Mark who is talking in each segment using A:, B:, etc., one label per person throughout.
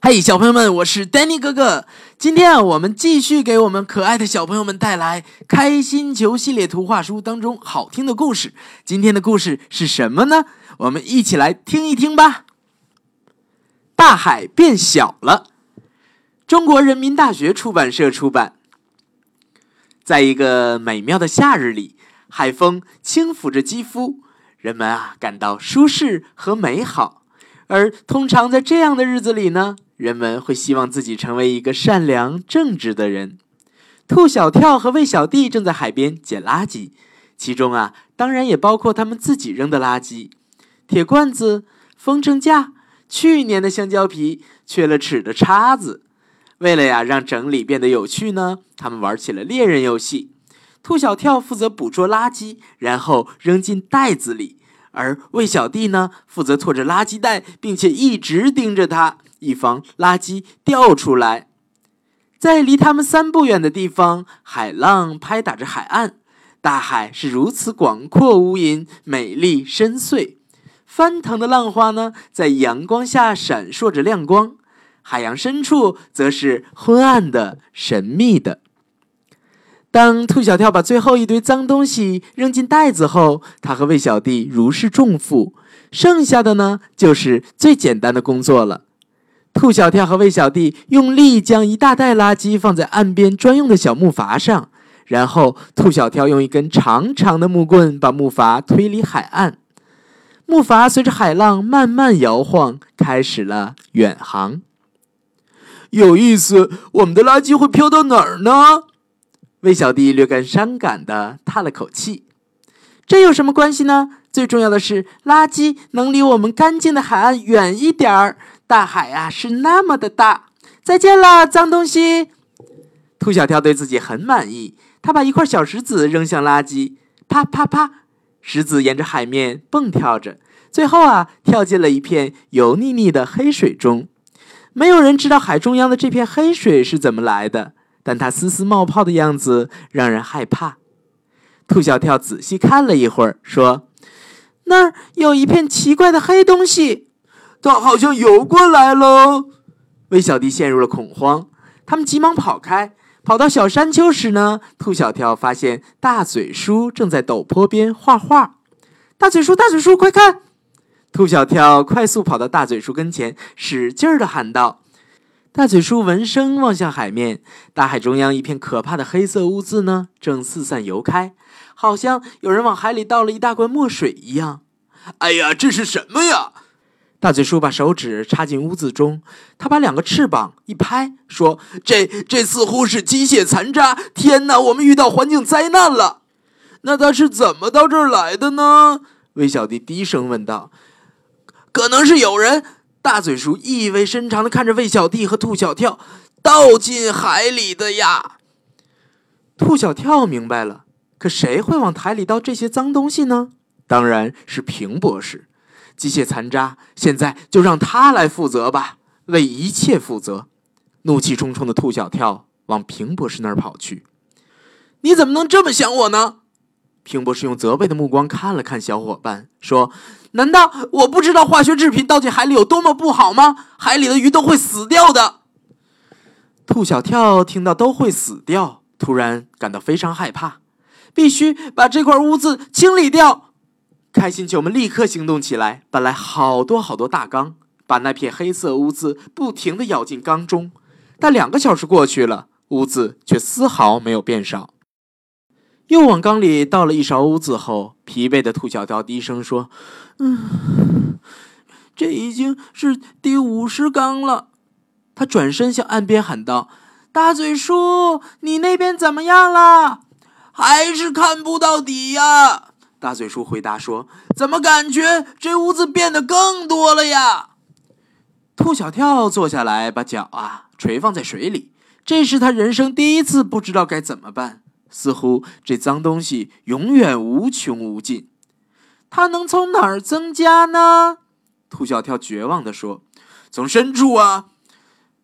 A: 嘿，小朋友们，我是丹尼哥哥。今天啊，我们继续给我们可爱的小朋友们带来《开心球》系列图画书当中好听的故事。今天的故事是什么呢？我们一起来听一听吧。大海变小了，中国人民大学出版社出版。在一个美妙的夏日里，海风轻抚着肌肤，人们啊感到舒适和美好。而通常在这样的日子里呢，人们会希望自己成为一个善良正直的人。兔小跳和魏小弟正在海边捡垃圾，其中啊，当然也包括他们自己扔的垃圾：铁罐子、风筝架、去年的香蕉皮、缺了齿的叉子。为了呀，让整理变得有趣呢，他们玩起了猎人游戏。兔小跳负责捕捉垃圾，然后扔进袋子里。而魏小弟呢，负责拖着垃圾袋，并且一直盯着它，以防垃圾掉出来。在离他们三步远的地方，海浪拍打着海岸，大海是如此广阔无垠、美丽深邃。翻腾的浪花呢，在阳光下闪烁着亮光，海洋深处则是昏暗的、神秘的。当兔小跳把最后一堆脏东西扔进袋子后，他和魏小弟如释重负。剩下的呢，就是最简单的工作了。兔小跳和魏小弟用力将一大袋垃圾放在岸边专用的小木筏上，然后兔小跳用一根长长的木棍把木筏推离海岸。木筏随着海浪慢慢摇晃，开始了远航。有意思，我们的垃圾会飘到哪儿呢？魏小弟略感伤感地叹了口气：“这有什么关系呢？最重要的是，垃圾能离我们干净的海岸远一点儿。大海啊，是那么的大。再见了，脏东西。”兔小跳对自己很满意，他把一块小石子扔向垃圾，啪啪啪，石子沿着海面蹦跳着，最后啊，跳进了一片油腻腻的黑水中。没有人知道海中央的这片黑水是怎么来的。但它丝丝冒泡的样子让人害怕。兔小跳仔细看了一会儿，说：“那儿有一片奇怪的黑东西，它好像游过来了。”魏小弟陷入了恐慌，他们急忙跑开。跑到小山丘时呢，兔小跳发现大嘴叔正在陡坡边画画。大嘴叔，大嘴叔，快看！兔小跳快速跑到大嘴叔跟前，使劲儿的喊道。大嘴叔闻声望向海面，大海中央一片可怕的黑色污渍呢，正四散游开，好像有人往海里倒了一大罐墨水一样。哎呀，这是什么呀？大嘴叔把手指插进屋子中，他把两个翅膀一拍，说：“这这似乎是机械残渣！天哪，我们遇到环境灾难了！”那他是怎么到这儿来的呢？魏小弟低声问道。“可能是有人。”大嘴叔意味深长的看着魏小弟和兔小跳，倒进海里的呀。兔小跳明白了，可谁会往海里倒这些脏东西呢？当然是平博士。机械残渣，现在就让他来负责吧，为一切负责。怒气冲冲的兔小跳往平博士那儿跑去。你怎么能这么想我呢？平博士用责备的目光看了看小伙伴，说。难道我不知道化学制品倒进海里有多么不好吗？海里的鱼都会死掉的。兔小跳听到都会死掉，突然感到非常害怕，必须把这块污渍清理掉。开心球们立刻行动起来，搬来好多好多大缸，把那片黑色污渍不停地舀进缸中。但两个小时过去了，污渍却丝毫没有变少。又往缸里倒了一勺污渍后，疲惫的兔小跳低声说：“嗯，这已经是第五十缸了。”他转身向岸边喊道：“大嘴叔，你那边怎么样了？还是看不到底呀？”大嘴叔回答说：“怎么感觉这屋子变得更多了呀？”兔小跳坐下来，把脚啊垂放在水里，这是他人生第一次不知道该怎么办。似乎这脏东西永远无穷无尽，它能从哪儿增加呢？兔小跳绝望地说：“从深处啊！”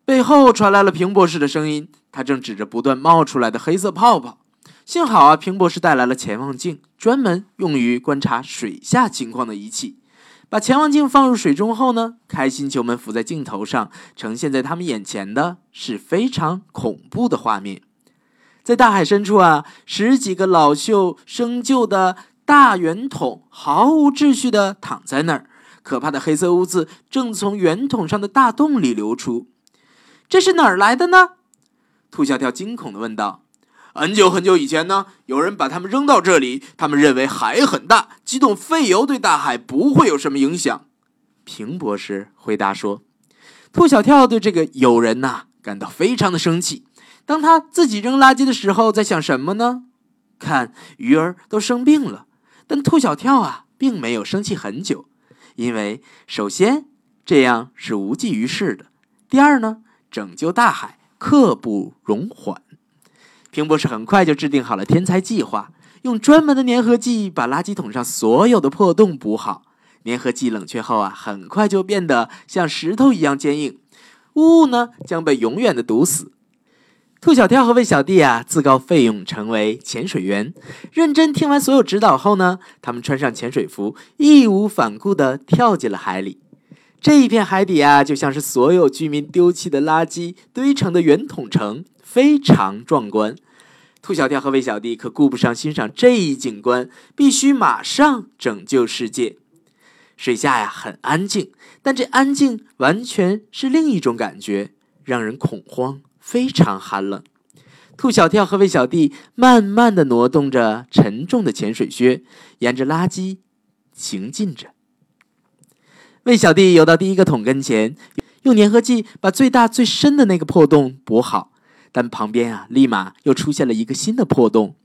A: 背后传来了平博士的声音，他正指着不断冒出来的黑色泡泡。幸好啊，平博士带来了潜望镜，专门用于观察水下情况的仪器。把潜望镜放入水中后呢，开心球们浮在镜头上，呈现在他们眼前的是非常恐怖的画面。在大海深处啊，十几个老旧生旧的大圆筒毫无秩序的躺在那儿，可怕的黑色污渍正从圆筒上的大洞里流出。这是哪儿来的呢？兔小跳惊恐的问道。
B: 很久很久以前呢，有人把它们扔到这里。他们认为海很大，几桶废油对大海不会有什么影响。
A: 平博士回答说：“兔小跳对这个友人呐感到非常的生气。当他自己扔垃圾的时候，在想什么呢？看鱼儿都生病了，但兔小跳啊并没有生气很久，因为首先这样是无济于事的，第二呢，拯救大海刻不容缓。”平博士很快就制定好了天才计划，用专门的粘合剂把垃圾桶上所有的破洞补好。粘合剂冷却后啊，很快就变得像石头一样坚硬，污物呢将被永远的堵死。兔小跳和魏小弟啊，自告奋勇成为潜水员。认真听完所有指导后呢，他们穿上潜水服，义无反顾地跳进了海里。这一片海底啊，就像是所有居民丢弃的垃圾堆成的圆筒城，非常壮观。兔小跳和魏小弟可顾不上欣赏这一景观，必须马上拯救世界。水下呀很安静，但这安静完全是另一种感觉，让人恐慌，非常寒冷。兔小跳和魏小弟慢慢的挪动着沉重的潜水靴，沿着垃圾行进着。魏小弟游到第一个桶跟前，用粘合剂把最大最深的那个破洞补好。但旁边啊，立马又出现了一个新的破洞，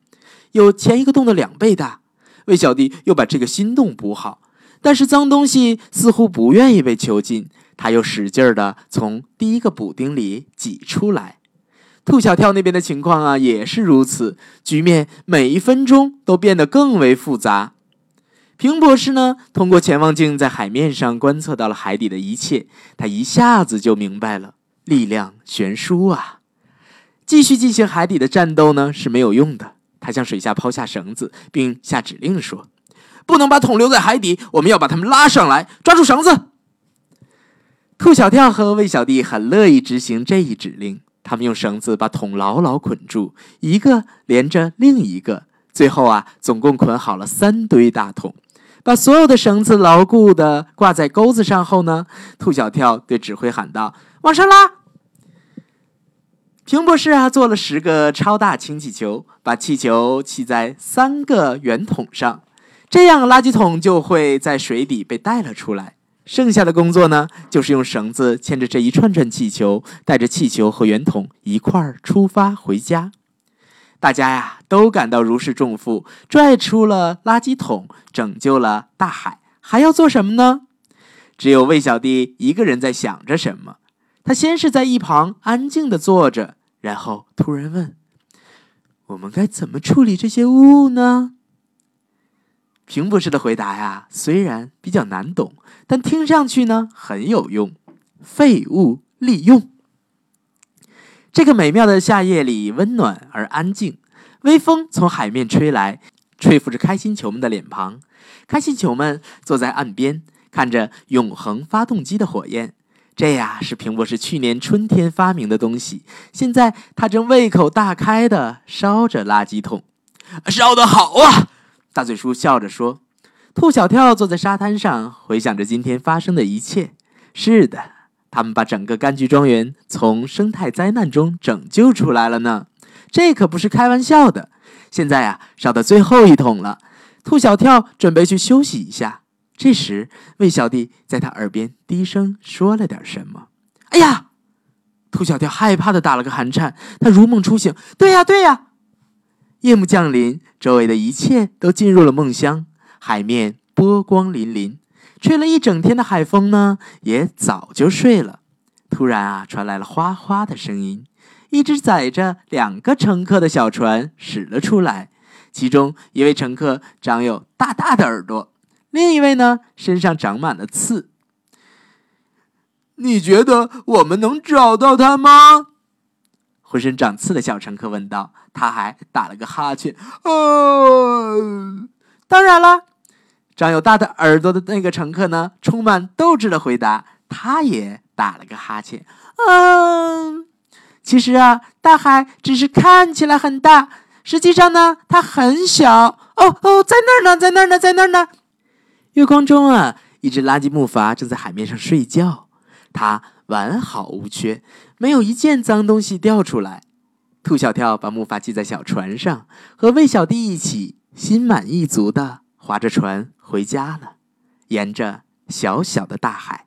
A: 有前一个洞的两倍大。魏小弟又把这个新洞补好，但是脏东西似乎不愿意被囚禁，他又使劲儿的从第一个补丁里挤出来。兔小跳那边的情况啊，也是如此，局面每一分钟都变得更为复杂。平博士呢，通过潜望镜在海面上观测到了海底的一切，他一下子就明白了，力量悬殊啊。继续进行海底的战斗呢是没有用的。他向水下抛下绳子，并下指令说：“不能把桶留在海底，我们要把它们拉上来，抓住绳子。”兔小跳和魏小弟很乐意执行这一指令。他们用绳子把桶牢牢捆住，一个连着另一个，最后啊，总共捆好了三堆大桶。把所有的绳子牢固的挂在钩子上后呢，兔小跳对指挥喊道：“往上拉！”平博士啊，做了十个超大氢气球，把气球砌在三个圆筒上，这样垃圾桶就会在水底被带了出来。剩下的工作呢，就是用绳子牵着这一串串气球，带着气球和圆筒一块儿出发回家。大家呀，都感到如释重负，拽出了垃圾桶，拯救了大海。还要做什么呢？只有魏小弟一个人在想着什么。他先是在一旁安静的坐着。然后突然问：“我们该怎么处理这些污物呢？”平博士的回答呀，虽然比较难懂，但听上去呢很有用。废物利用。这个美妙的夏夜里，温暖而安静，微风从海面吹来，吹拂着开心球们的脸庞。开心球们坐在岸边，看着永恒发动机的火焰。这呀是平博士去年春天发明的东西，现在他正胃口大开的烧着垃圾桶，
B: 烧得好啊！
A: 大嘴叔笑着说。兔小跳坐在沙滩上，回想着今天发生的一切。是的，他们把整个柑橘庄园从生态灾难中拯救出来了呢，这可不是开玩笑的。现在呀，烧到最后一桶了，兔小跳准备去休息一下。这时，魏小弟在他耳边低声说了点什么。“哎呀！”兔小跳害怕的打了个寒颤，他如梦初醒。“对呀，对呀！”夜幕降临，周围的一切都进入了梦乡。海面波光粼粼，吹了一整天的海风呢，也早就睡了。突然啊，传来了哗哗的声音，一只载着两个乘客的小船驶了出来，其中一位乘客长有大大的耳朵。另一位呢，身上长满了刺。
B: 你觉得我们能找到他吗？
A: 浑身长刺的小乘客问道。他还打了个哈欠。哦，当然了，长有大的耳朵的那个乘客呢，充满斗志的回答，他也打了个哈欠。嗯，其实啊，大海只是看起来很大，实际上呢，它很小。哦哦，在那儿呢，在那儿呢，在那儿呢。月光中啊，一只垃圾木筏正在海面上睡觉，它完好无缺，没有一件脏东西掉出来。兔小跳把木筏系在小船上，和魏小弟一起心满意足地划着船回家了，沿着小小的大海。